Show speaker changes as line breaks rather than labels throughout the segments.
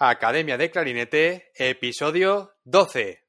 Academia de Clarinete, episodio 12.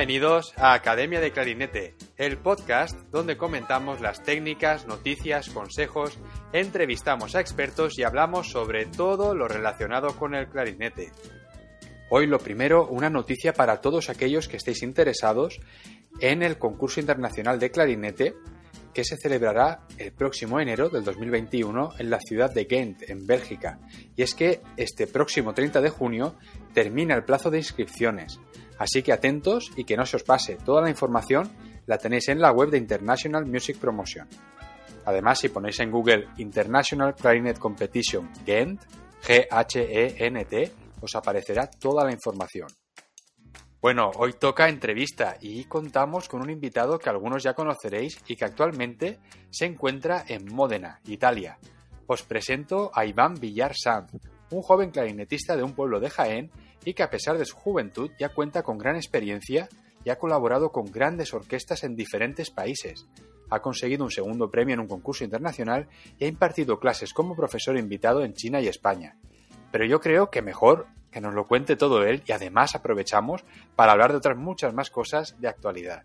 Bienvenidos a Academia de Clarinete, el podcast donde comentamos las técnicas, noticias, consejos, entrevistamos a expertos y hablamos sobre todo lo relacionado con el clarinete. Hoy lo primero, una noticia para todos aquellos que estéis interesados en el concurso internacional de clarinete que se celebrará el próximo enero del 2021 en la ciudad de Ghent, en Bélgica. Y es que este próximo 30 de junio termina el plazo de inscripciones. Así que atentos y que no se os pase. Toda la información la tenéis en la web de International Music Promotion. Además, si ponéis en Google International Clarinet Competition Ghent, G-H-E-N-T, os aparecerá toda la información. Bueno, hoy toca entrevista y contamos con un invitado que algunos ya conoceréis y que actualmente se encuentra en Módena, Italia. Os presento a Iván Villar Sanz, un joven clarinetista de un pueblo de Jaén y que a pesar de su juventud ya cuenta con gran experiencia y ha colaborado con grandes orquestas en diferentes países. Ha conseguido un segundo premio en un concurso internacional y ha impartido clases como profesor invitado en China y España. Pero yo creo que mejor que nos lo cuente todo él y además aprovechamos para hablar de otras muchas más cosas de actualidad.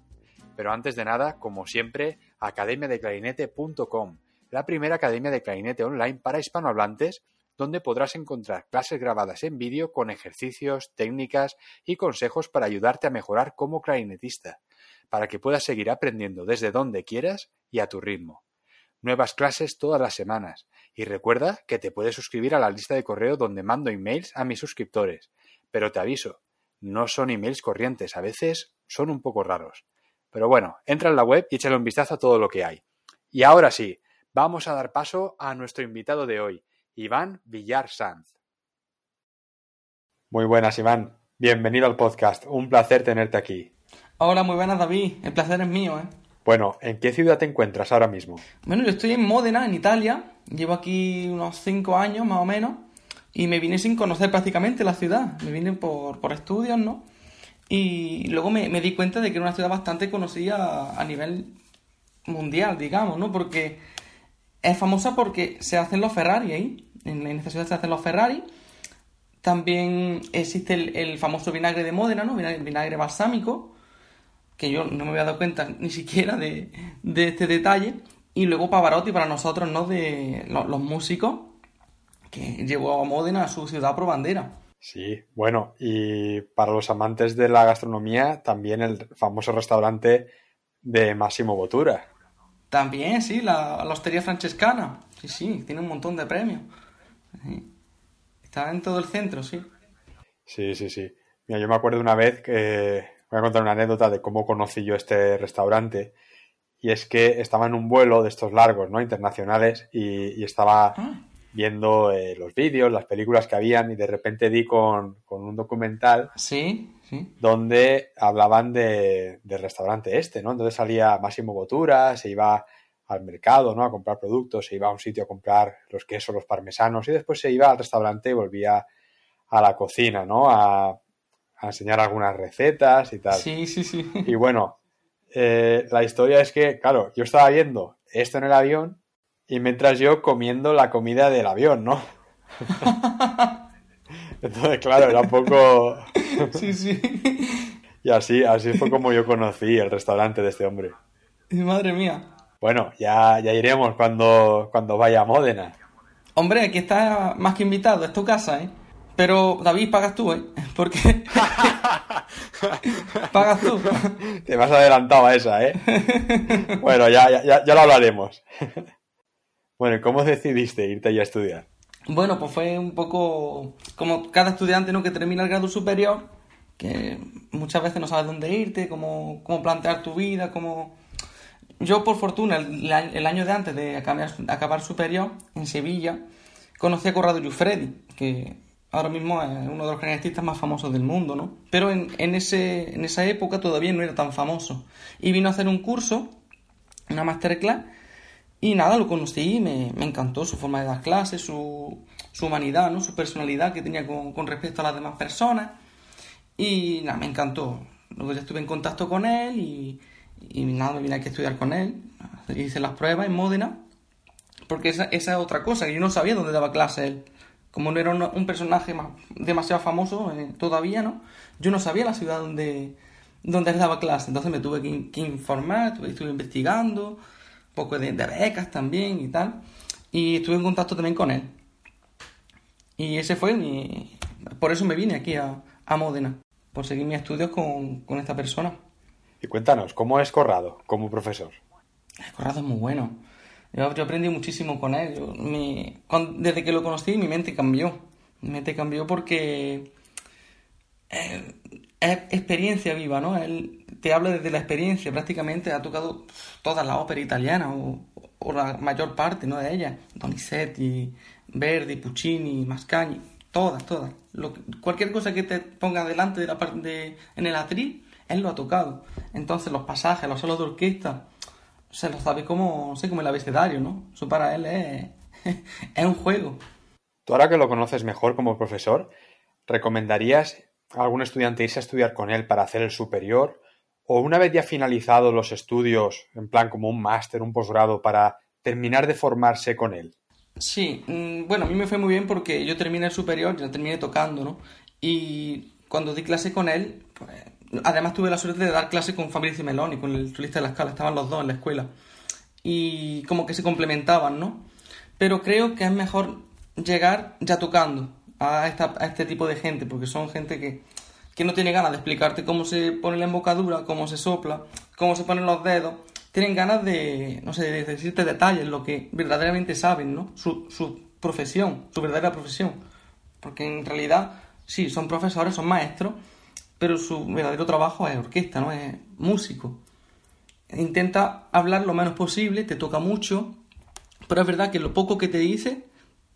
Pero antes de nada, como siempre, academiadeclarinete.com, la primera academia de clarinete online para hispanohablantes donde podrás encontrar clases grabadas en vídeo con ejercicios, técnicas y consejos para ayudarte a mejorar como clarinetista, para que puedas seguir aprendiendo desde donde quieras y a tu ritmo. Nuevas clases todas las semanas y recuerda que te puedes suscribir a la lista de correo donde mando emails a mis suscriptores, pero te aviso, no son emails corrientes, a veces son un poco raros. Pero bueno, entra en la web y échale un vistazo a todo lo que hay. Y ahora sí, vamos a dar paso a nuestro invitado de hoy, Iván Villar Sanz. Muy buenas, Iván. Bienvenido al podcast. Un placer tenerte aquí.
Hola, muy buenas, David. El placer es mío, ¿eh?
Bueno, ¿en qué ciudad te encuentras ahora mismo?
Bueno, yo estoy en Módena, en Italia. Llevo aquí unos cinco años, más o menos. Y me vine sin conocer prácticamente la ciudad. Me vine por, por estudios, ¿no? Y luego me, me, di cuenta de que era una ciudad bastante conocida a nivel mundial, digamos, ¿no? Porque es famosa porque se hacen los Ferrari ahí en, esta ciudad se hacen los Ferrari. También existe el, famoso vinagre de Módena, ¿no? Vinagre, balsámico, que yo no me había dado cuenta ni siquiera de, este detalle. Y luego Pavarotti para nosotros, ¿no? De los, músicos, que llevó a Módena a su ciudad por bandera.
Sí, bueno, y para los amantes de la gastronomía, también el famoso restaurante de Massimo Bottura.
También, sí, la, la hostería francescana. Sí, sí, tiene un montón de premios. Está en todo el centro, sí.
Sí, sí, sí. Mira, yo me acuerdo una vez que voy a contar una anécdota de cómo conocí yo este restaurante. Y es que estaba en un vuelo de estos largos, ¿no? Internacionales, y, estaba ah. viendo eh, los vídeos, las películas que habían, y de repente di con, un documental.
Sí,
Donde hablaban de, del restaurante este, ¿no? Entonces salía Máximo Botura, se iba al mercado, ¿no? A comprar productos, se iba a un sitio a comprar los quesos, los parmesanos y después se iba al restaurante y volvía a la cocina, ¿no? A, enseñar algunas recetas y tal.
Sí, sí, sí.
Y bueno, eh, la historia es que, claro, yo estaba viendo esto en el avión y mientras yo comiendo la comida del avión, ¿no? Entonces, claro, era un poco...
sí, sí.
Y así, así fue como yo conocí el restaurante de este hombre.
Madre mía.
Bueno, ya, ya iremos cuando, cuando vaya a Módena.
Hombre, aquí está más que invitado, es tu casa, ¿eh? Pero David, pagas tú, ¿eh? Porque... pagas tú.
Te vas adelantado a esa, ¿eh? bueno, ya, ya, ya lo hablaremos. bueno, ¿cómo decidiste irte a estudiar?
Bueno, pues fue un poco como cada estudiante ¿no? que termina el grado superior, que muchas veces no sabes dónde irte, cómo, cómo plantear tu vida, cómo
yo, por fortuna, el, año de antes de acabar, superior, en Sevilla,
conocí a Corrado Giuffredi, que ahora mismo es uno de los clarinetistas más famosos del mundo, ¿no? Pero en, en, ese, en esa época todavía no era tan famoso. Y vino a hacer un curso, una masterclass, y nada, lo conocí y me, me encantó su forma de dar clases, su, su humanidad, ¿no? Su personalidad que tenía con, con respecto a las demás personas. Y nada, me encantó. Luego ya estuve en contacto con él y, y nada, me vine aquí a estudiar con él. Hice las pruebas en Módena. Porque esa, esa es otra cosa, que yo no sabía dónde daba clase él. Como no era un, un personaje más, demasiado famoso eh, todavía, ¿no? Yo no sabía la ciudad donde, donde él daba clase. Entonces me tuve que, que informar, estuve, estuve investigando, poco de, de becas también y tal. Y estuve en contacto también con él. Y ese fue mi... Por eso me vine aquí a, a Módena, por seguir mis estudios con, con esta persona.
Y cuéntanos, ¿cómo es Corrado como profesor?
Corrado es muy bueno. Yo, yo aprendí muchísimo con él. Yo, mi, con, desde que lo conocí, mi mente cambió. Mi mente cambió porque eh, es experiencia viva, ¿no? Él te habla desde la experiencia. Prácticamente ha tocado toda la ópera italiana o, o la mayor parte, ¿no? De ella. Donizetti, Verdi, Puccini, Mascagni, todas, todas. Lo, cualquier cosa que te ponga delante de la parte de, en el atril, él lo ha tocado. Entonces los pasajes, los solos de orquesta, se lo sabe como, no sé, como el abecedario, ¿no? Eso para él es, es un juego.
Tú ahora que lo conoces mejor como profesor, ¿recomendarías algún estudiante irse a estudiar con él para hacer el superior? ¿O una vez ya finalizado los estudios, en plan como un máster, un posgrado, para terminar de formarse con él?
Sí, mm, bueno, a mí me fue muy bien porque yo terminé el superior, ya terminé tocando, ¿no? Y cuando di clase con él, pues, además tuve la suerte de dar clase con Fabrizio Meloni, con el solista de la escala, estaban los dos en la escuela. Y como que se complementaban, ¿no? Pero creo que es mejor llegar ya tocando a, este tipo de gente, porque son gente que, que no tiene ganas de explicarte cómo se pone la embocadura, cómo se sopla, cómo se ponen los dedos. Tienen ganas de, no sé, de decirte detalles, lo que verdaderamente saben, ¿no? Su, su profesión, su verdadera profesión. Porque en realidad, sí, son profesores, son maestros, pero su verdadero trabajo es orquesta, ¿no? Es músico. Intenta hablar lo menos posible, te toca mucho, pero es verdad que lo poco que te dice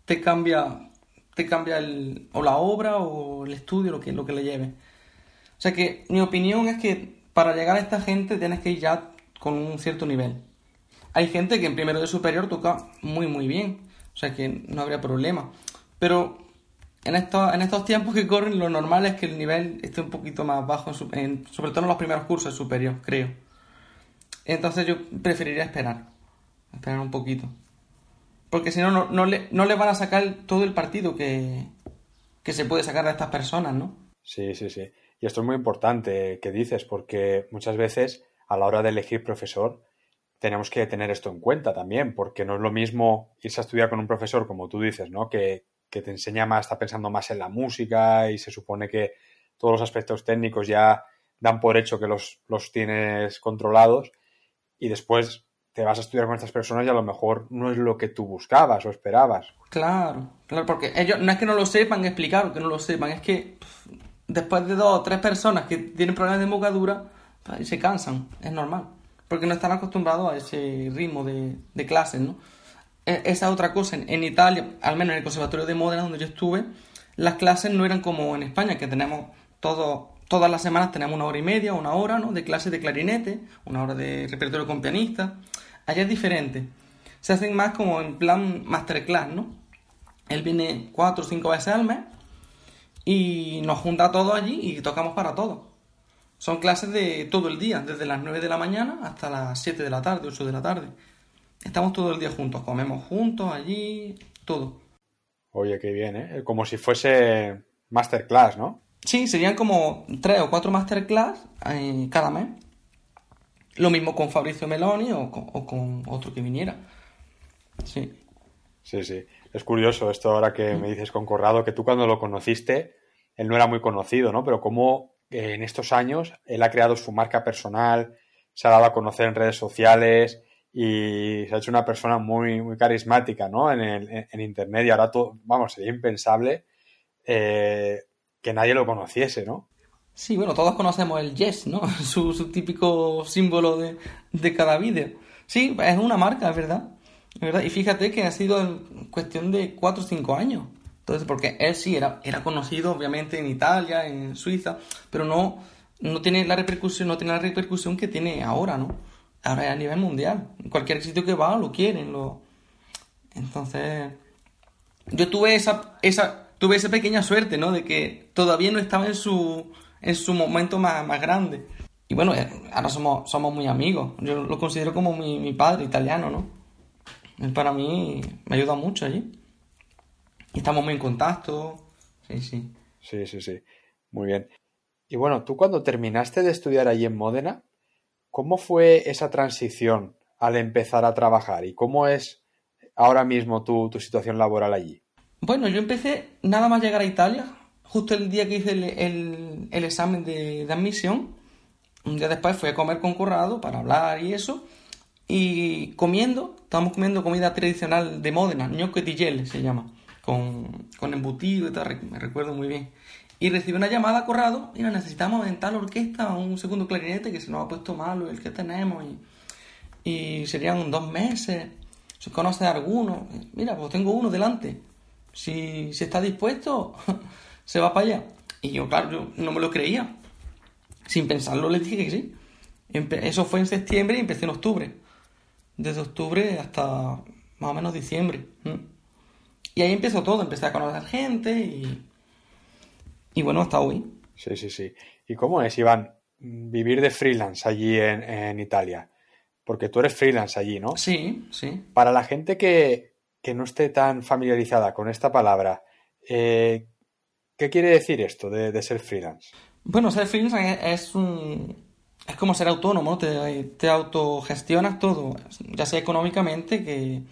te cambia, te cambia el, o la obra o el estudio, lo que, lo que le lleve. O sea que mi opinión es que para llegar a esta gente tienes que ir ya con un cierto nivel. Hay gente que en primero de superior toca muy muy bien, o sea que no habría problema. Pero en estos, en estos tiempos que corren, lo normal es que el nivel esté un poquito más bajo, en, sobre todo en los primeros cursos superior, creo. Entonces yo preferiría esperar, esperar un poquito. Porque si no, no, no, le, no le van a sacar todo el partido que, que se puede sacar de estas personas, ¿no?
Sí, sí, sí. Y esto es muy importante que dices, porque muchas veces a la hora de elegir profesor tenemos que tener esto en cuenta también, porque no es lo mismo irse a estudiar con un profesor, como tú dices, ¿no? Que, que te enseña más, está pensando más en la música y se supone que todos los aspectos técnicos ya dan por hecho que los, los tienes controlados y después te vas a estudiar con estas personas y a lo mejor no es lo que tú buscabas o esperabas.
Claro, claro, porque ellos no es que no lo sepan explicar que no lo sepan, es que después de dos o tres personas que tienen problemas de embocadura, pues, se cansan, es normal, porque no están acostumbrados a ese ritmo de, de clases, ¿no? esa otra cosa. En, Italia, al menos en el Conservatorio de Módena donde yo estuve, las clases no eran como en España, que tenemos todo, todas las semanas tenemos una hora y media, una hora, ¿no? De clases de clarinete, una hora de repertorio con pianista. Allá es diferente. Se hacen más como en plan masterclass, ¿no? Él viene cuatro o cinco veces al mes y nos junta todos allí y tocamos para todos. Son clases de todo el día, desde las 9 de la mañana hasta las 7 de la tarde, 8 de la tarde. Estamos todo el día juntos, comemos juntos allí, todo.
Oye, qué bien, ¿eh? Como si fuese masterclass, ¿no?
Sí, serían como tres o cuatro masterclass eh, cada mes. Lo mismo con Fabricio Meloni o con, o con, otro que viniera. Sí.
Sí, sí. Es curioso esto ahora que me dices con Corrado, que tú cuando lo conociste, él no era muy conocido, ¿no? Pero cómo eh, en estos años él ha creado su marca personal, se ha dado a conocer en redes sociales, y se ha hecho una persona muy, muy carismática, ¿no? En, el, en Internet y ahora, todo, vamos, sería impensable eh, que nadie lo conociese, ¿no?
Sí, bueno, todos conocemos el Yes, ¿no? Su, su típico símbolo de, de cada vídeo. Sí, es una marca, es verdad. ¿verdad? Y fíjate que ha sido en cuestión de 4 o 5 años. Entonces, porque él sí era, era conocido, obviamente, en Italia, en Suiza, pero no, no tiene la repercusión, no tiene la repercusión que tiene ahora, ¿no? Ahora es a nivel mundial. En cualquier sitio que va lo quieren, lo. Entonces. Yo tuve esa, esa, tuve esa pequeña suerte, ¿no? De que todavía no estaba en su, en su momento más, más grande. Y bueno, eh, ahora somos, somos muy amigos. Yo lo considero como mi, mi padre italiano, ¿no? Él para mí me ayuda mucho allí. Y estamos muy en contacto. Sí, sí.
Sí, sí, sí. Muy bien. Y bueno, tú cuando terminaste de estudiar allí en Módena, ¿cómo fue esa transición al empezar a trabajar? ¿Y cómo es ahora mismo tu, tu situación laboral allí?
Bueno, yo empecé nada más llegar a Italia, justo el día que hice el, el, examen de, admisión. Un día después fui a comer con Corrado para hablar y eso. Y comiendo, estábamos comiendo comida tradicional de Módena, gnocchi di se llama con, con embutido y tal, me recuerdo muy bien. Y recibí una llamada a Corrado, mira, necesitamos en tal orquesta un segundo clarinete que se nos ha puesto malo el que tenemos y, y serían dos meses. Si conoces alguno, mira, pues tengo uno delante. Si, si está dispuesto, se va para allá. Y yo, claro, yo no me lo creía. Sin pensarlo le dije que sí. Eso fue en septiembre y empecé en octubre. Desde octubre hasta más o menos diciembre. Y ahí empezó todo, empecé a conocer gente y, y bueno, hasta hoy.
Sí, sí, sí. ¿Y cómo es, Iván, vivir de freelance allí en, en Italia? Porque tú eres freelance allí, ¿no?
Sí, sí.
Para la gente que, que no esté tan familiarizada con esta palabra, eh, ¿qué quiere decir esto de, ser freelance?
Bueno, ser freelance es un... Es como ser autónomo, te, te autogestionas todo, ya sea económicamente que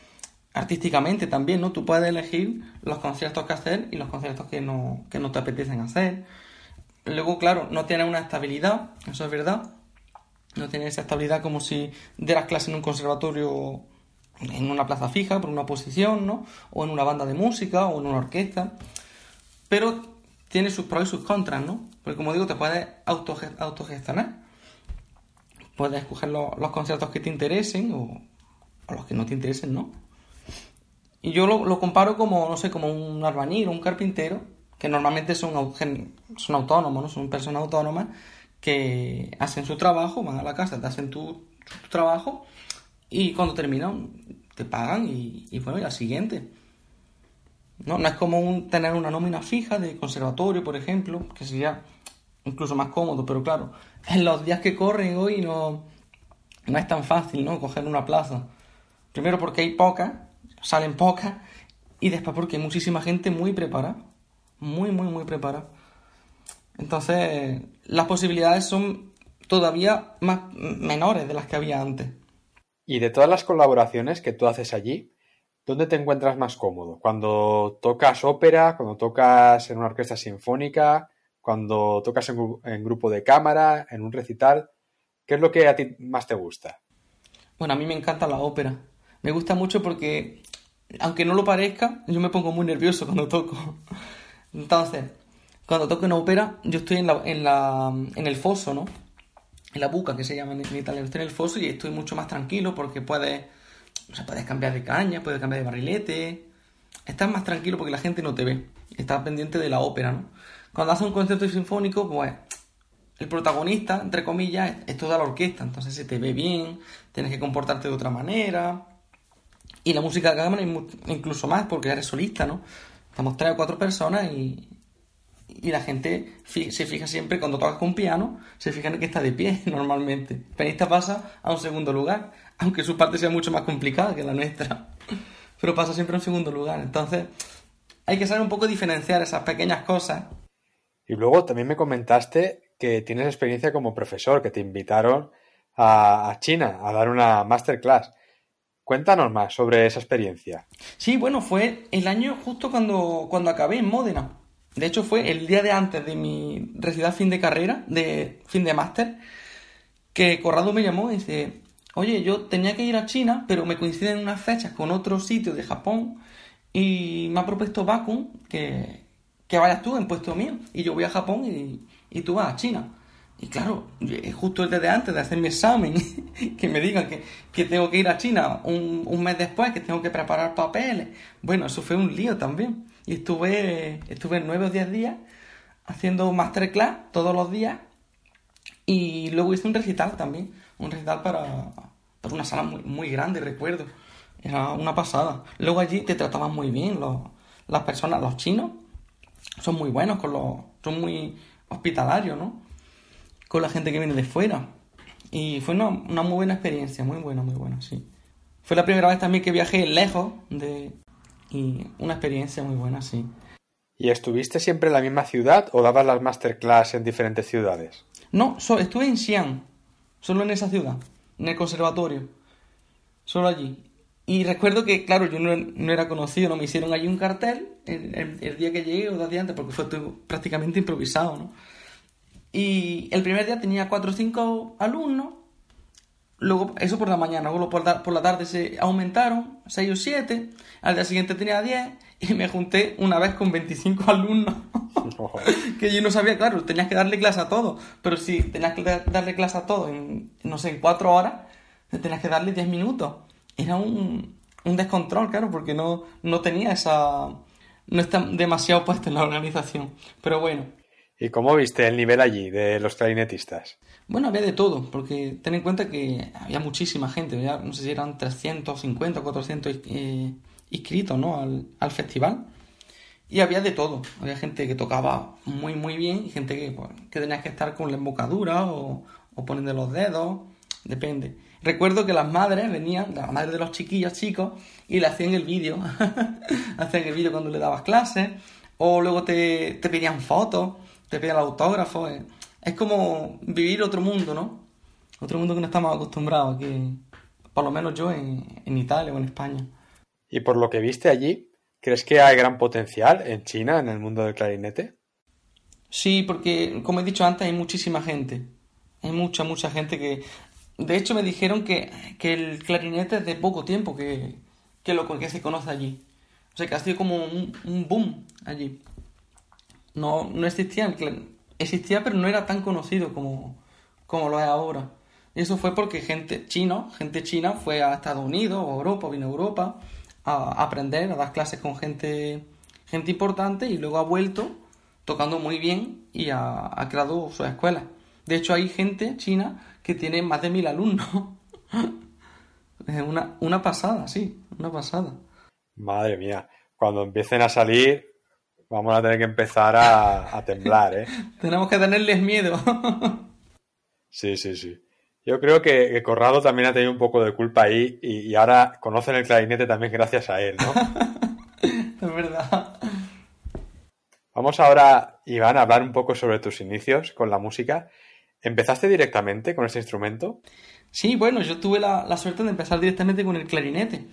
artísticamente también, ¿no? Tú puedes elegir los conciertos que hacer y los conciertos que no, que no te apetecen hacer. Luego, claro, no tienes una estabilidad, eso es verdad. No tienes esa estabilidad como si dieras clase en un conservatorio en una plaza fija, por una posición, ¿no? O en una banda de música o en una orquesta. Pero tiene sus pros y sus contras, ¿no? Porque como digo, te puedes autogestionar. Puedes escoger los, conciertos que te interesen o, o los que no te interesen, ¿no? Y yo lo, comparo como, no sé, como un albañil, un carpintero, que normalmente son, son autónomos, ¿no? Son personas autónomas que hacen su trabajo, van a la casa, te hacen tu, trabajo y cuando terminan te pagan y, y bueno, y al siguiente. ¿No? no es como un, tener una nómina fija de conservatorio, por ejemplo, que sería incluso más cómodo, pero claro, en los días que corren hoy no, no es tan fácil, ¿no? Coger una plaza. Primero porque hay pocas salen pocas y después porque hay muchísima gente muy preparada, muy, muy, muy preparada. Entonces, las posibilidades son todavía más menores de las que había antes.
Y de todas las colaboraciones que tú haces allí, ¿dónde te encuentras más cómodo? ¿Cuando tocas ópera? ¿Cuando tocas en una orquesta sinfónica? ¿Cuando tocas en, en grupo de cámara? ¿En un recital? ¿Qué es lo que a ti más te gusta?
Bueno, a mí me encanta la ópera. Me gusta mucho porque aunque no lo parezca, yo me pongo muy nervioso cuando toco. Entonces, cuando toco en ópera, yo estoy en, la, en, en el foso, ¿no? En la buca, que se llama en, italiano. Estoy en el foso y estoy mucho más tranquilo porque puedes, o sea, puedes cambiar de caña, puedes cambiar de barrilete. Estás más tranquilo porque la gente no te ve. Estás pendiente de la ópera, ¿no? Cuando haces un concierto sinfónico, pues el protagonista, entre comillas, es toda la orquesta. Entonces se te ve bien, tienes que comportarte de otra manera y la música de cámara incluso más, porque eres solista, ¿no? Estamos tres o cuatro personas y, y la gente se fija siempre cuando tocas con piano, se fijan en que está de pie normalmente. El pianista pasa a un segundo lugar, aunque su parte sea mucho más complicada que la nuestra. Pero pasa siempre a un segundo lugar. Entonces, hay que saber un poco diferenciar esas pequeñas cosas.
Y luego también me comentaste que tienes experiencia como profesor, que te invitaron a, a China a dar una masterclass. Cuéntanos más sobre esa experiencia.
Sí, bueno, fue el año justo cuando, cuando acabé en Módena. De hecho, fue el día de antes de mi residencia fin de carrera, de fin de máster, que Corrado me llamó y dice, oye, yo tenía que ir a China, pero me coinciden unas fechas con otro sitio de Japón y me ha propuesto Bakun que, que vayas tú en puesto mío y yo voy a Japón y, y tú vas a China. Y claro, justo desde antes de hacer mi examen, que me digan que, tengo que ir a China un, un, mes después, que tengo que preparar papeles. Bueno, eso fue un lío también. Y estuve, estuve nueve o diez días haciendo masterclass todos los días. Y luego hice un recital también. Un recital para, para una sala muy, muy grande, recuerdo. Era una pasada. Luego allí te trataban muy bien los, las personas, los chinos. Son muy buenos con los... Son muy hospitalarios, ¿no? con la gente que viene de fuera. Y fue una, muy buena experiencia, muy buena, muy buena, sí. Fue la primera vez también que viajé lejos de... y una experiencia muy buena, sí.
¿Y estuviste siempre en la misma ciudad o dabas las masterclass en diferentes ciudades?
No, estuve en Xi'an, solo en esa ciudad, en el conservatorio, solo allí. Y recuerdo que, claro, yo no, era conocido, no me hicieron allí un cartel el, día que llegué o dos días antes, porque fue prácticamente improvisado, ¿no? Y el primer día tenía 4 o 5 alumnos. Luego, eso por la mañana. Luego por la, por la tarde se aumentaron, 6 o 7. Al día siguiente tenía 10. Y me junté una vez con 25 alumnos. que yo no sabía, claro, tenías que darle clase a todos. Pero si tenías que darle clase a todos en, no sé, en 4 horas, tenías que darle 10 minutos. Era un, un descontrol, claro, porque no, no tenía esa. No está demasiado puesto en la organización. Pero bueno,
¿Y cómo viste el nivel allí de los clarinetistas?
Bueno, había de todo, porque ten en cuenta que había muchísima gente, no sé si eran 350 o 400 eh, inscritos ¿no? al, festival. Y había de todo. Había gente que tocaba muy, muy bien y gente que, pues, que tenía que estar con la embocadura o, o poniendo los dedos, depende. Recuerdo que las madres venían, las madres de los chiquillos chicos, y le hacían el vídeo. hacían el vídeo cuando le dabas clases, o luego te, te pedían fotos te pide el autógrafo. Eh. Es como vivir otro mundo, ¿no? Otro mundo que no estamos acostumbrados aquí, por lo menos yo en, en Italia o en España.
Y por lo que viste allí, ¿crees que hay gran potencial en China, en el mundo del clarinete?
Sí, porque, como he dicho antes, hay muchísima gente. Hay mucha, mucha gente que... De hecho, me dijeron que, que el clarinete es de poco tiempo que, que lo que se conoce allí. O sea, que ha sido como un, un boom allí no, no existía, existía pero no era tan conocido como, como lo es ahora. Eso fue porque gente chino, gente china fue a Estados Unidos o Europa, vino a Europa a aprender, a dar clases con gente, gente importante y luego ha vuelto tocando muy bien y ha, creado su escuela. De hecho, hay gente china que tiene más de mil alumnos. es una, una pasada, sí, una pasada.
Madre mía, cuando empiecen a salir Vamos a tener que empezar a, temblar, ¿eh?
Tenemos que tenerles miedo.
sí, sí, sí. Yo creo que, Corrado también ha tenido un poco de culpa ahí y, ahora conocen el clarinete también gracias a él, ¿no?
es verdad.
Vamos ahora, Iván, a hablar un poco sobre tus inicios con la música. ¿Empezaste directamente con este instrumento?
Sí, bueno, yo tuve la, suerte de empezar directamente con el clarinete.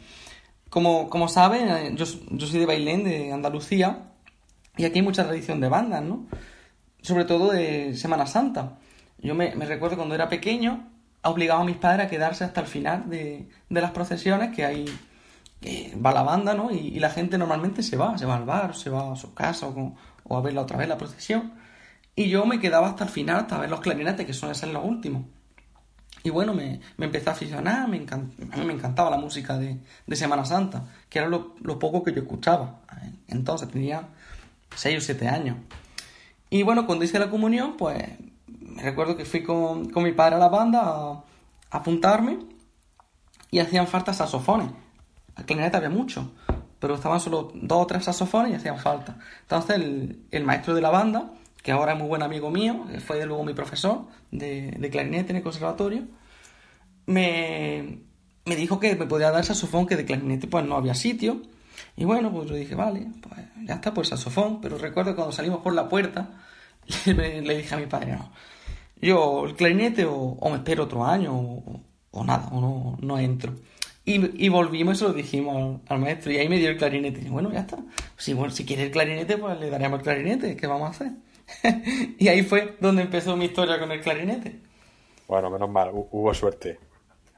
Como, como saben, eh, yo, yo soy de Bailén, de Andalucía, y aquí hay mucha tradición de bandas, ¿no? Sobre todo de Semana Santa. Yo me, recuerdo cuando era pequeño, ha obligado a mis padres a quedarse hasta el final de, las procesiones, que hay va la banda, ¿no? Y, la gente normalmente se va, se va al bar, se va a su casa o, a verla otra vez la procesión. Y yo me quedaba hasta el final, hasta ver los clarinetes, que suelen ser los últimos. Y bueno, me, empecé a aficionar, me me encantaba la música de, Semana Santa, que era lo, poco que yo escuchaba. Entonces tenía 6 o 7 años. Y bueno, cuando hice la comunión, pues me recuerdo que fui con, mi padre a la banda a, apuntarme y hacían falta saxofones. Al clarinete había mucho, pero estaban solo dos o tres saxofones y hacían falta. Entonces el, maestro de la banda, que ahora es muy buen amigo mío, fue luego mi profesor de, de clarinete en el conservatorio, me, me dijo que me podía dar saxofón, que de clarinete pues no había sitio y bueno, pues yo dije, vale, pues ya está, pues saxofón. Pero recuerdo cuando salimos por la puerta, le, dije a mi padre, no, yo el clarinete o, me espero otro año o, nada, o no, no entro. Y, volvimos y se lo dijimos al, maestro y ahí me dio el clarinete. Y bueno, ya está. Si, bueno, si quiere el clarinete, pues le daremos el clarinete. ¿Qué vamos a hacer? y ahí fue donde empezó mi historia con el clarinete.
Bueno, menos mal, hubo suerte.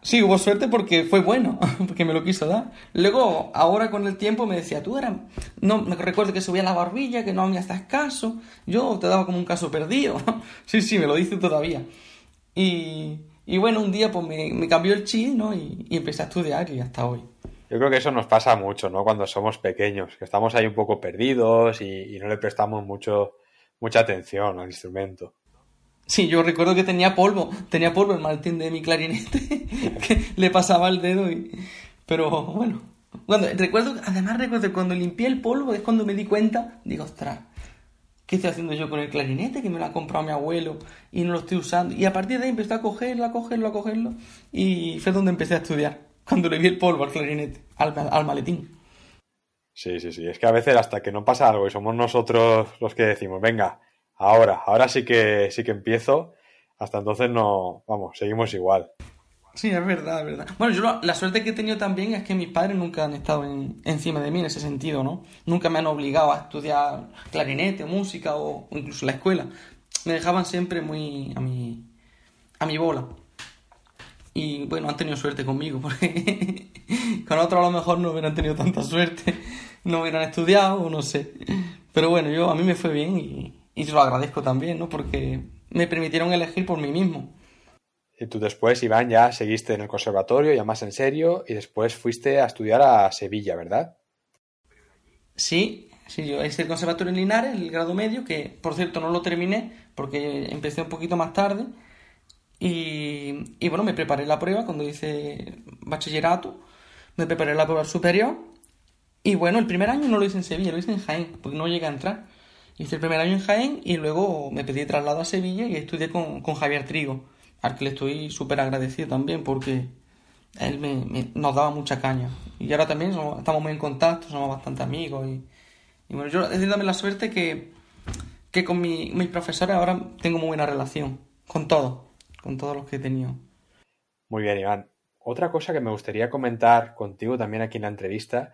Sí, hubo suerte porque fue bueno, porque me lo quiso dar. Luego, ahora con el tiempo me decía, tú eras... No, me recuerdo que subía la barbilla, que no me hacías caso. Yo te daba como un caso perdido. sí, sí, me lo dice todavía. Y, y bueno, un día pues me, cambió el chi, ¿no? Y, empecé a estudiar y hasta hoy.
Yo creo que eso nos pasa mucho, ¿no? Cuando somos pequeños, que estamos ahí un poco perdidos y, y no le prestamos mucho, mucha atención al instrumento.
Sí, yo recuerdo que tenía polvo, tenía polvo el Martín de mi clarinete, que le pasaba el dedo y... Pero bueno, cuando, recuerdo, además recuerdo cuando limpié el polvo es cuando me di cuenta, digo, ostras, ¿qué estoy haciendo yo con el clarinete? Que me lo ha comprado mi abuelo y no lo estoy usando. Y a partir de ahí empecé a cogerlo, a cogerlo, a cogerlo y fue donde empecé a estudiar, cuando le vi el polvo al clarinete, al, al maletín.
Sí, sí, sí, es que a veces hasta que no pasa algo y somos nosotros los que decimos, venga, ahora, ahora sí que sí que empiezo. Hasta entonces no, vamos, seguimos igual.
Sí, es verdad, es verdad. Bueno, yo la suerte que he tenido también es que mis padres nunca han estado encima de mí en ese sentido, ¿no? Nunca me han obligado a estudiar clarinete, música o, incluso la escuela. Me dejaban siempre muy a mi, a mi bola. Y bueno, han tenido suerte conmigo, porque con otros a lo mejor no hubieran tenido tanta suerte, no hubieran estudiado, o no sé. Pero bueno, yo a mí me fue bien y, y se lo agradezco también, ¿no? Porque me permitieron elegir por mí mismo.
Y tú después, Iván, ya seguiste en el conservatorio, ya más en serio, y después fuiste a estudiar a Sevilla, ¿verdad?
Sí, sí, yo hice el conservatorio en Linares, el grado medio, que por cierto no lo terminé porque empecé un poquito más tarde. Y, y bueno, me preparé la prueba cuando hice bachillerato, me preparé la prueba superior. Y bueno, el primer año no lo hice en Sevilla, lo hice en Jaén, porque no llegué a entrar. Hice el primer año en Jaén y luego me pedí traslado a Sevilla y estudié con, Javier Trigo, al que le estoy súper agradecido también porque él me, nos daba mucha caña. Y ahora también estamos muy en contacto, somos bastante amigos. Y, bueno, yo he tenido la suerte que, que con mi, mis profesores ahora tengo muy buena relación, con todos, con todos los que he tenido.
Muy bien, Iván. Otra cosa que me gustaría comentar contigo también aquí en la entrevista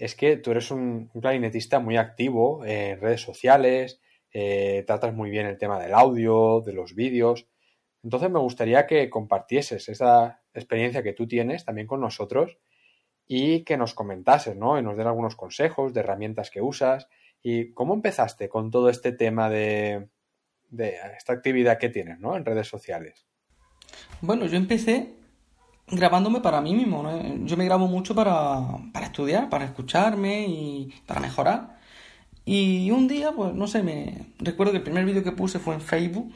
es que tú eres un, clarinetista muy activo en redes sociales, eh, tratas muy bien el tema del audio, de los vídeos. Entonces me gustaría que compartieses esa experiencia que tú tienes también con nosotros y que nos comentases, ¿no? Y nos den algunos consejos de herramientas que usas y cómo empezaste con todo este tema de, de esta actividad que tienes, ¿no? En redes sociales.
Bueno, yo empecé grabándome para mí mismo. Yo me grabo mucho para, para estudiar, para escucharme y para mejorar. Y un día, pues no sé, me recuerdo que el primer vídeo que puse fue en Facebook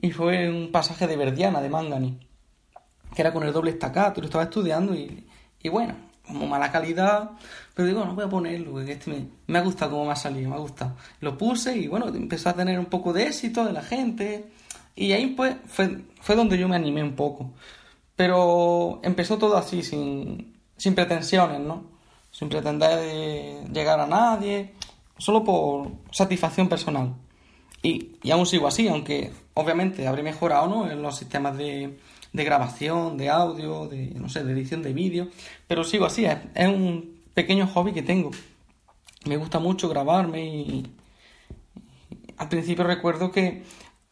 y fue un pasaje de Verdiana, de Mangani, que era con el doble estacato, lo estaba estudiando y, y bueno, como mala calidad, pero digo, no voy a ponerlo, porque este me, me ha gustado cómo me ha salido, me ha gustado. Lo puse y bueno, empezó a tener un poco de éxito de la gente y ahí pues fue, fue donde yo me animé un poco. Pero empezó todo así, sin, sin pretensiones, ¿no? Sin pretender llegar a nadie, solo por satisfacción personal. Y, y aún sigo así, aunque obviamente habré mejorado ¿no? en los sistemas de, de grabación, de audio, de, no sé, de edición de vídeo, pero sigo así, es un pequeño hobby que tengo. Me gusta mucho grabarme y al principio recuerdo que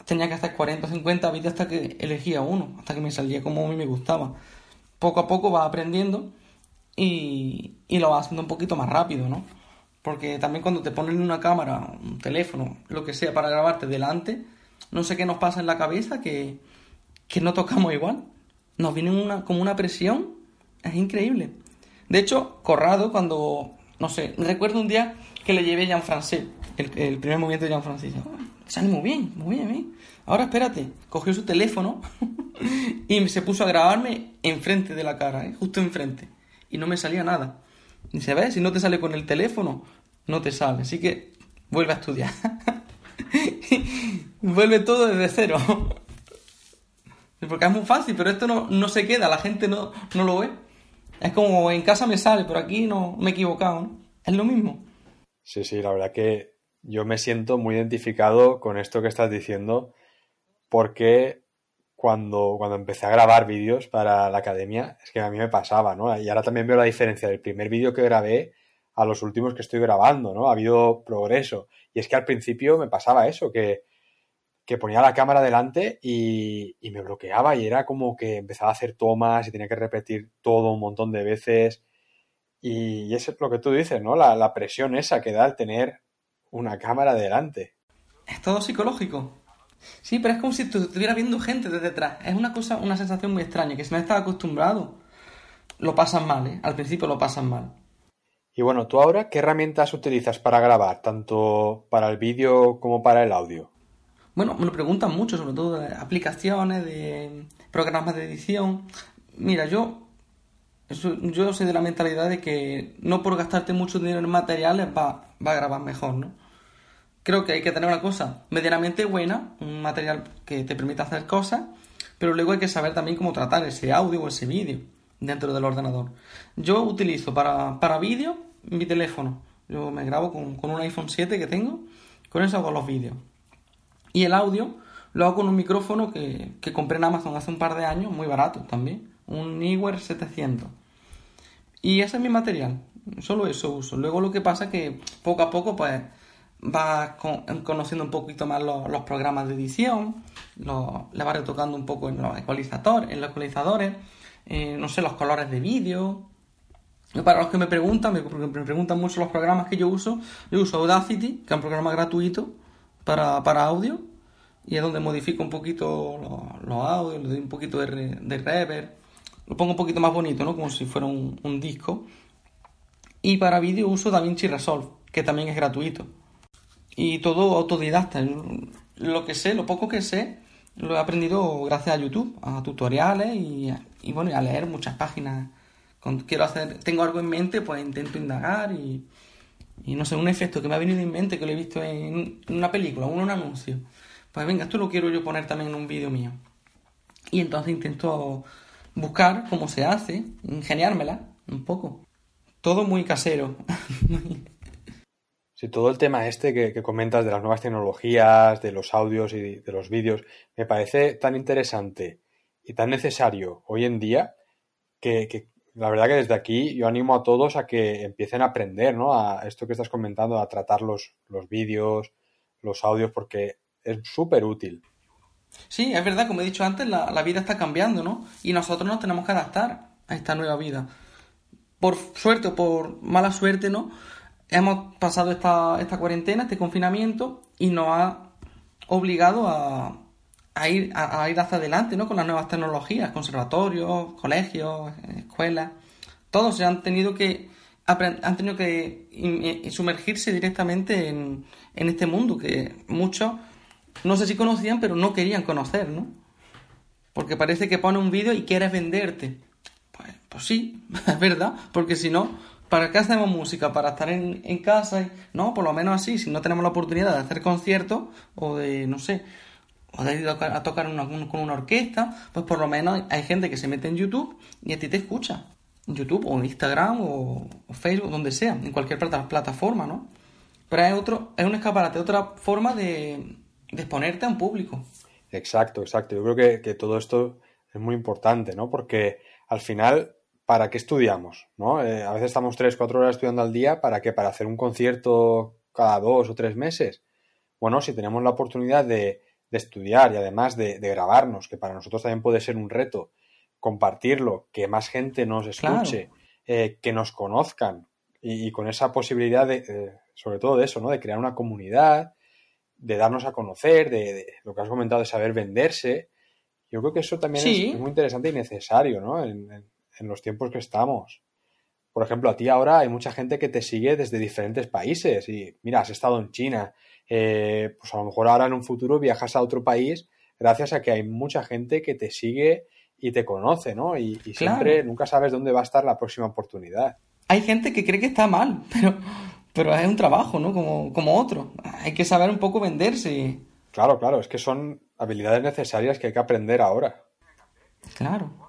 tenía que hacer 40 o 50 vídeos hasta que elegía uno, hasta que me salía como a mí me gustaba. Poco a poco vas aprendiendo y, y lo vas haciendo un poquito más rápido, ¿no? Porque también cuando te ponen una cámara, un teléfono, lo que sea, para grabarte delante, no sé qué nos pasa en la cabeza que, que no tocamos igual. Nos viene una, como una presión, es increíble. De hecho, Corrado, cuando, no sé, recuerdo un día que le llevé Jean Francés, el, el primer movimiento de Jean Francés sale muy bien, muy bien, ¿eh? Ahora espérate, cogió su teléfono y se puso a grabarme enfrente de la cara, ¿eh? justo enfrente. Y no me salía nada. Y se ve, si no te sale con el teléfono, no te sale. Así que vuelve a estudiar. vuelve todo desde cero. Porque es muy fácil, pero esto no, no se queda, la gente no, no lo ve. Es como en casa me sale, pero aquí no me he equivocado, ¿no? Es lo mismo.
Sí, sí, la verdad que yo me siento muy identificado con esto que estás diciendo porque cuando, cuando empecé a grabar vídeos para la academia, es que a mí me pasaba, ¿no? Y ahora también veo la diferencia del primer vídeo que grabé a los últimos que estoy grabando, ¿no? Ha habido progreso. Y es que al principio me pasaba eso, que que ponía la cámara delante y, y, me bloqueaba y era como que empezaba a hacer tomas y tenía que repetir todo un montón de veces. Y, eso es lo que tú dices, ¿no? La, la presión esa que da el tener una cámara delante.
Es todo psicológico. Sí, pero es como si estuviera viendo gente desde detrás. Es una cosa, una sensación muy extraña, que si no estás acostumbrado, lo pasan mal, ¿eh? Al principio lo pasan mal.
Y bueno, ¿tú ahora qué herramientas utilizas para grabar, tanto para el vídeo como para el audio?
Bueno, me lo preguntan mucho, sobre todo de aplicaciones, de programas de edición. Mira, yo, yo soy de la mentalidad de que no por gastarte mucho dinero en materiales va, va a grabar mejor, ¿no? Creo que hay que tener una cosa medianamente buena, un material que te permita hacer cosas, pero luego hay que saber también cómo tratar ese audio o ese vídeo dentro del ordenador. Yo utilizo para, para vídeo mi teléfono. Yo me grabo con, con un iPhone 7 que tengo, con eso hago los vídeos. Y el audio lo hago con un micrófono que, que compré en Amazon hace un par de años, muy barato también, un Neewer 700. Y ese es mi material, solo eso uso. Luego lo que pasa es que poco a poco pues vas conociendo un poquito más los, programas de edición, le vas retocando un poco en los ecualizadores, en los ecualizadores eh, no sé, los colores de vídeo. Para los que me preguntan, me, preguntan mucho los programas que yo uso, yo uso Audacity, que es un programa gratuito para, audio, y es donde modifico un poquito los, audios, le doy un poquito de, de reverb, lo pongo un poquito más bonito, ¿no? Como si fuera un, un disco. Y para vídeo uso DaVinci Resolve, que también es gratuito. Y todo autodidacta. Lo que sé, lo poco que sé, lo he aprendido gracias a YouTube, a tutoriales y, y bueno, a leer muchas páginas. Cuando quiero hacer, tengo algo en mente, pues intento indagar y, y no sé, un efecto que me ha venido en mente, que lo he visto en, una película o en un anuncio. Pues venga, esto lo quiero yo poner también en un vídeo mío. Y entonces intento buscar cómo se hace, ingeniármela un poco. Todo muy casero.
Sí, todo el tema este que, comentas de las nuevas tecnologías, de los audios y de los vídeos, me parece tan interesante y tan necesario hoy en día que, la verdad que desde aquí yo animo a todos a que empiecen a aprender, ¿no? A esto que estás comentando, a tratar los, los vídeos, los audios, porque es súper útil.
Sí, es verdad, como he dicho antes, la, la vida está cambiando, ¿no? Y nosotros nos tenemos que adaptar a esta nueva vida. Por suerte o por mala suerte, ¿no? Hemos pasado esta, esta cuarentena, este confinamiento, y nos ha obligado a, a ir, a, ir hacia adelante ¿no? con las nuevas tecnologías, conservatorios, colegios, escuelas. Todos se han tenido que han tenido que eh, sumergirse directamente en, en este mundo que muchos no sé si conocían, pero no querían conocer, ¿no? Porque parece que pone un vídeo y quieres venderte. Pues, pues sí, es verdad, porque si no, ¿para qué hacemos música? ¿Para estar en, en casa? No, por lo menos así, si no tenemos la oportunidad de hacer conciertos o de, no sé, o de ir a tocar con una orquesta, pues por lo menos hay gente que se mete en YouTube y a ti te escucha. YouTube o Instagram o, Facebook, donde sea, en cualquier plataforma, ¿no? Pero es, otro, es un escaparate, otra forma de, de exponerte a un público.
Exacto, exacto. Yo creo que, que todo esto es muy importante, ¿no? Porque al final ¿para qué estudiamos? ¿no? Eh, a veces estamos tres, cuatro horas estudiando al día, ¿para qué? ¿Para hacer un concierto cada dos o tres meses? Bueno, si tenemos la oportunidad de, estudiar y además de, grabarnos, que para nosotros también puede ser un reto, compartirlo, que más gente nos escuche, eh, que nos conozcan y, con esa posibilidad de, eh, sobre todo de eso, ¿no? De crear una comunidad, de darnos a conocer, de, lo que has comentado, de saber venderse. Yo creo que eso también es, muy interesante y necesario, ¿no? en los tiempos que estamos. Por ejemplo, a ti ahora hay mucha gente que te sigue desde diferentes países y mira, has estado en China, eh, pues a lo mejor ahora en un futuro viajas a otro país gracias a que hay mucha gente que te sigue y te conoce, ¿no? Y, siempre nunca sabes dónde va a estar la próxima oportunidad.
Hay gente que cree que está mal, pero, pero es un trabajo, ¿no? Como, como otro. Hay que saber un poco venderse.
Claro, claro, es que son habilidades necesarias que hay que aprender ahora.
Claro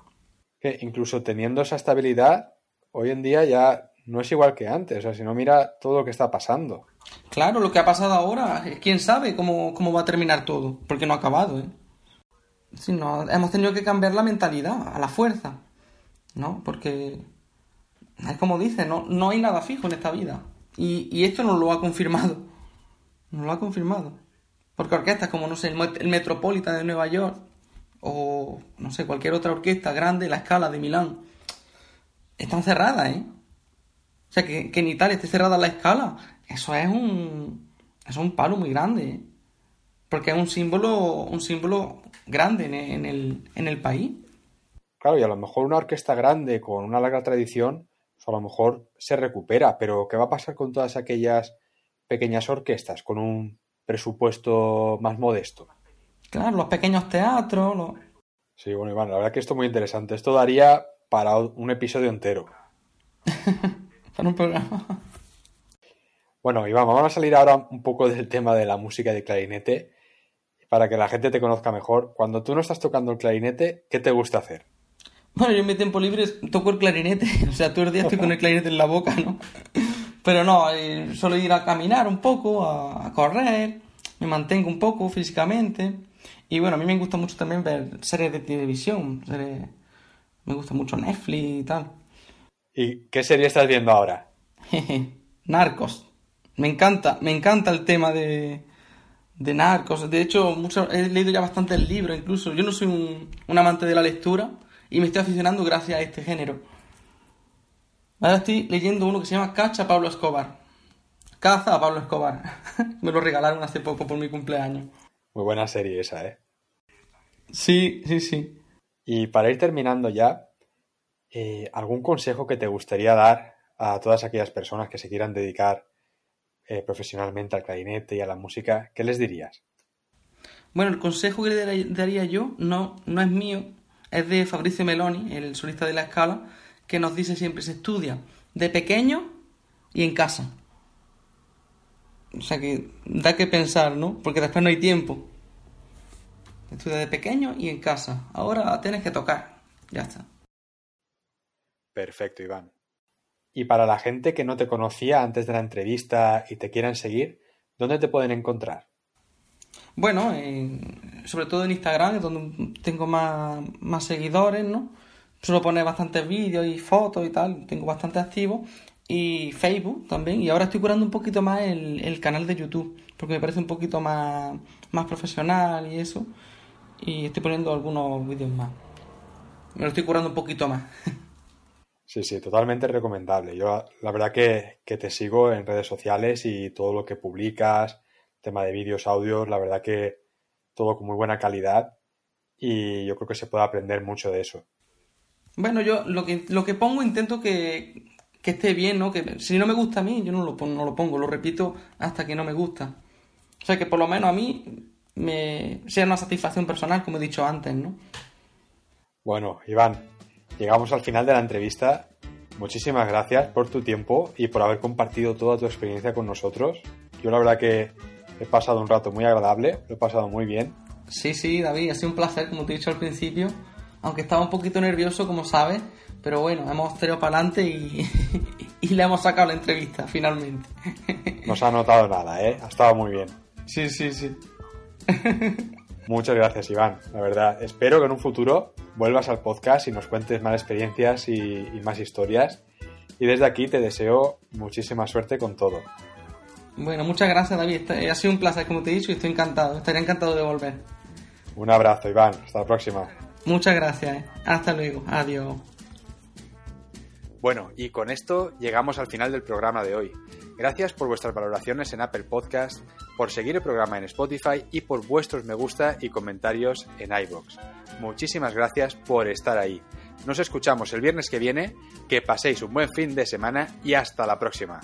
incluso teniendo esa estabilidad, hoy en día ya no es igual que antes. O sea, si no mira todo lo que está pasando.
Claro, lo que ha pasado ahora, quién sabe cómo, va a terminar todo, porque no ha acabado, ¿eh? No, hemos tenido que cambiar la mentalidad, a la fuerza, ¿no? Porque es como dice, no, no hay nada fijo en esta vida. Y, y esto nos lo ha confirmado. Nos lo ha confirmado. Porque orquestas como, no sé, el Metropolitan de Nueva York o, no sé, cualquier otra orquesta grande, la escala de Milán, están cerradas, ¿eh? O sea, que, en Italia esté cerrada la escala, eso es un, es un palo muy grande, ¿eh? Porque es un símbolo, un símbolo grande en el, en el país.
Claro, y a lo mejor una orquesta grande con una larga tradición, a lo mejor se recupera, pero ¿qué va a pasar con todas aquellas pequeñas orquestas con un presupuesto más modesto?
Claro, los pequeños teatros.
Sí, bueno, Iván, la verdad que esto es muy interesante. Esto daría para un episodio entero.
para un programa.
Bueno, Iván, vamos a salir ahora un poco del tema de la música de clarinete para que la gente te conozca mejor. Cuando tú no estás tocando el clarinete, ¿qué te gusta hacer?
Bueno, yo en mi tiempo libre toco el clarinete. O sea, todo el día estoy con el clarinete en la boca, ¿no? Pero no, eh, suelo ir a caminar un poco, a, correr, me mantengo un poco físicamente. Y bueno, a mí me gusta mucho también ver series de televisión. Me gusta mucho Netflix y tal.
¿Y qué serie estás viendo ahora?
Narcos. Me encanta, me encanta el tema de, de Narcos. De hecho, mucho, he leído ya bastantes libros incluso. Yo no soy un, un amante de la lectura, y me estoy aficionando gracias a este género. Ahora estoy leyendo uno que se llama Cacha Pablo Escobar. Caza a Pablo Escobar. me lo regalaron hace poco por mi cumpleaños.
Muy buena serie esa, ¿eh?
Sí, sí, sí.
Y para ir terminando ya, eh, ¿algún consejo que te gustaría dar a todas aquellas personas que se quieran dedicar eh, profesionalmente al clarinete y a la música? ¿Qué les dirías?
Bueno, el consejo que le daría yo no, no es mío, es de Fabrizio Meloni, el solista de la escala, que nos dice siempre, se estudia de pequeño y en casa. O sea que da que pensar, ¿no? Porque después no hay tiempo. Estudia de pequeño y en casa. Ahora tienes que tocar. Ya está.
Perfecto, Iván. Y para la gente que no te conocía antes de la entrevista y te quieran seguir, ¿dónde te pueden encontrar?
Bueno, sobre todo en Instagram, es donde tengo más, más seguidores, ¿no? Suelo poner bastantes vídeos y fotos y tal, tengo bastante activo. Y Facebook también. Y ahora estoy curando un poquito más el, canal de YouTube, porque me parece un poquito más, más profesional y eso. Y estoy poniendo algunos vídeos más. Me lo estoy curando un poquito más.
Sí, sí, totalmente recomendable. Yo la verdad que, que te sigo en redes sociales y todo lo que publicas, tema de vídeos, audios, la verdad que todo con muy buena calidad y yo creo que se puede aprender mucho de eso.
Bueno, yo lo que, lo que pongo intento que, esté bien, ¿no? Que si no me gusta a mí, yo no lo, no lo pongo, lo repito hasta que no me gusta. O sea, que por lo menos a mí me sea una satisfacción personal, como he dicho antes, ¿no?
Bueno, Iván, llegamos al final de la entrevista. Muchísimas gracias por tu tiempo y por haber compartido toda tu experiencia con nosotros. Yo la verdad que He pasado un rato muy agradable, lo he pasado muy bien.
Sí, sí, David, ha sido un placer, como te he dicho al principio. Aunque estaba un poquito nervioso, como sabes, pero bueno, hemos tirado para adelante y, y le hemos sacado la entrevista finalmente.
No se ha notado nada, ¿eh? Ha estado muy bien.
Sí, sí, sí.
Muchas gracias, Iván. La verdad, espero que en un futuro vuelvas al podcast y nos cuentes más experiencias y, y más historias. Y desde aquí te deseo muchísima suerte con todo.
Bueno, muchas gracias David. Ha sido un placer, como te he dicho, y estoy encantado. Estaría encantado de volver.
Un abrazo, Iván. Hasta la próxima.
Muchas gracias. ¿eh? Hasta luego. Adiós.
Bueno, y con esto llegamos al final del programa de hoy. Gracias por vuestras valoraciones en Apple Podcast, por seguir el programa en Spotify y por vuestros me gusta y comentarios en iBox. Muchísimas gracias por estar ahí. Nos escuchamos el viernes que viene, que paséis un buen fin de semana y hasta la próxima.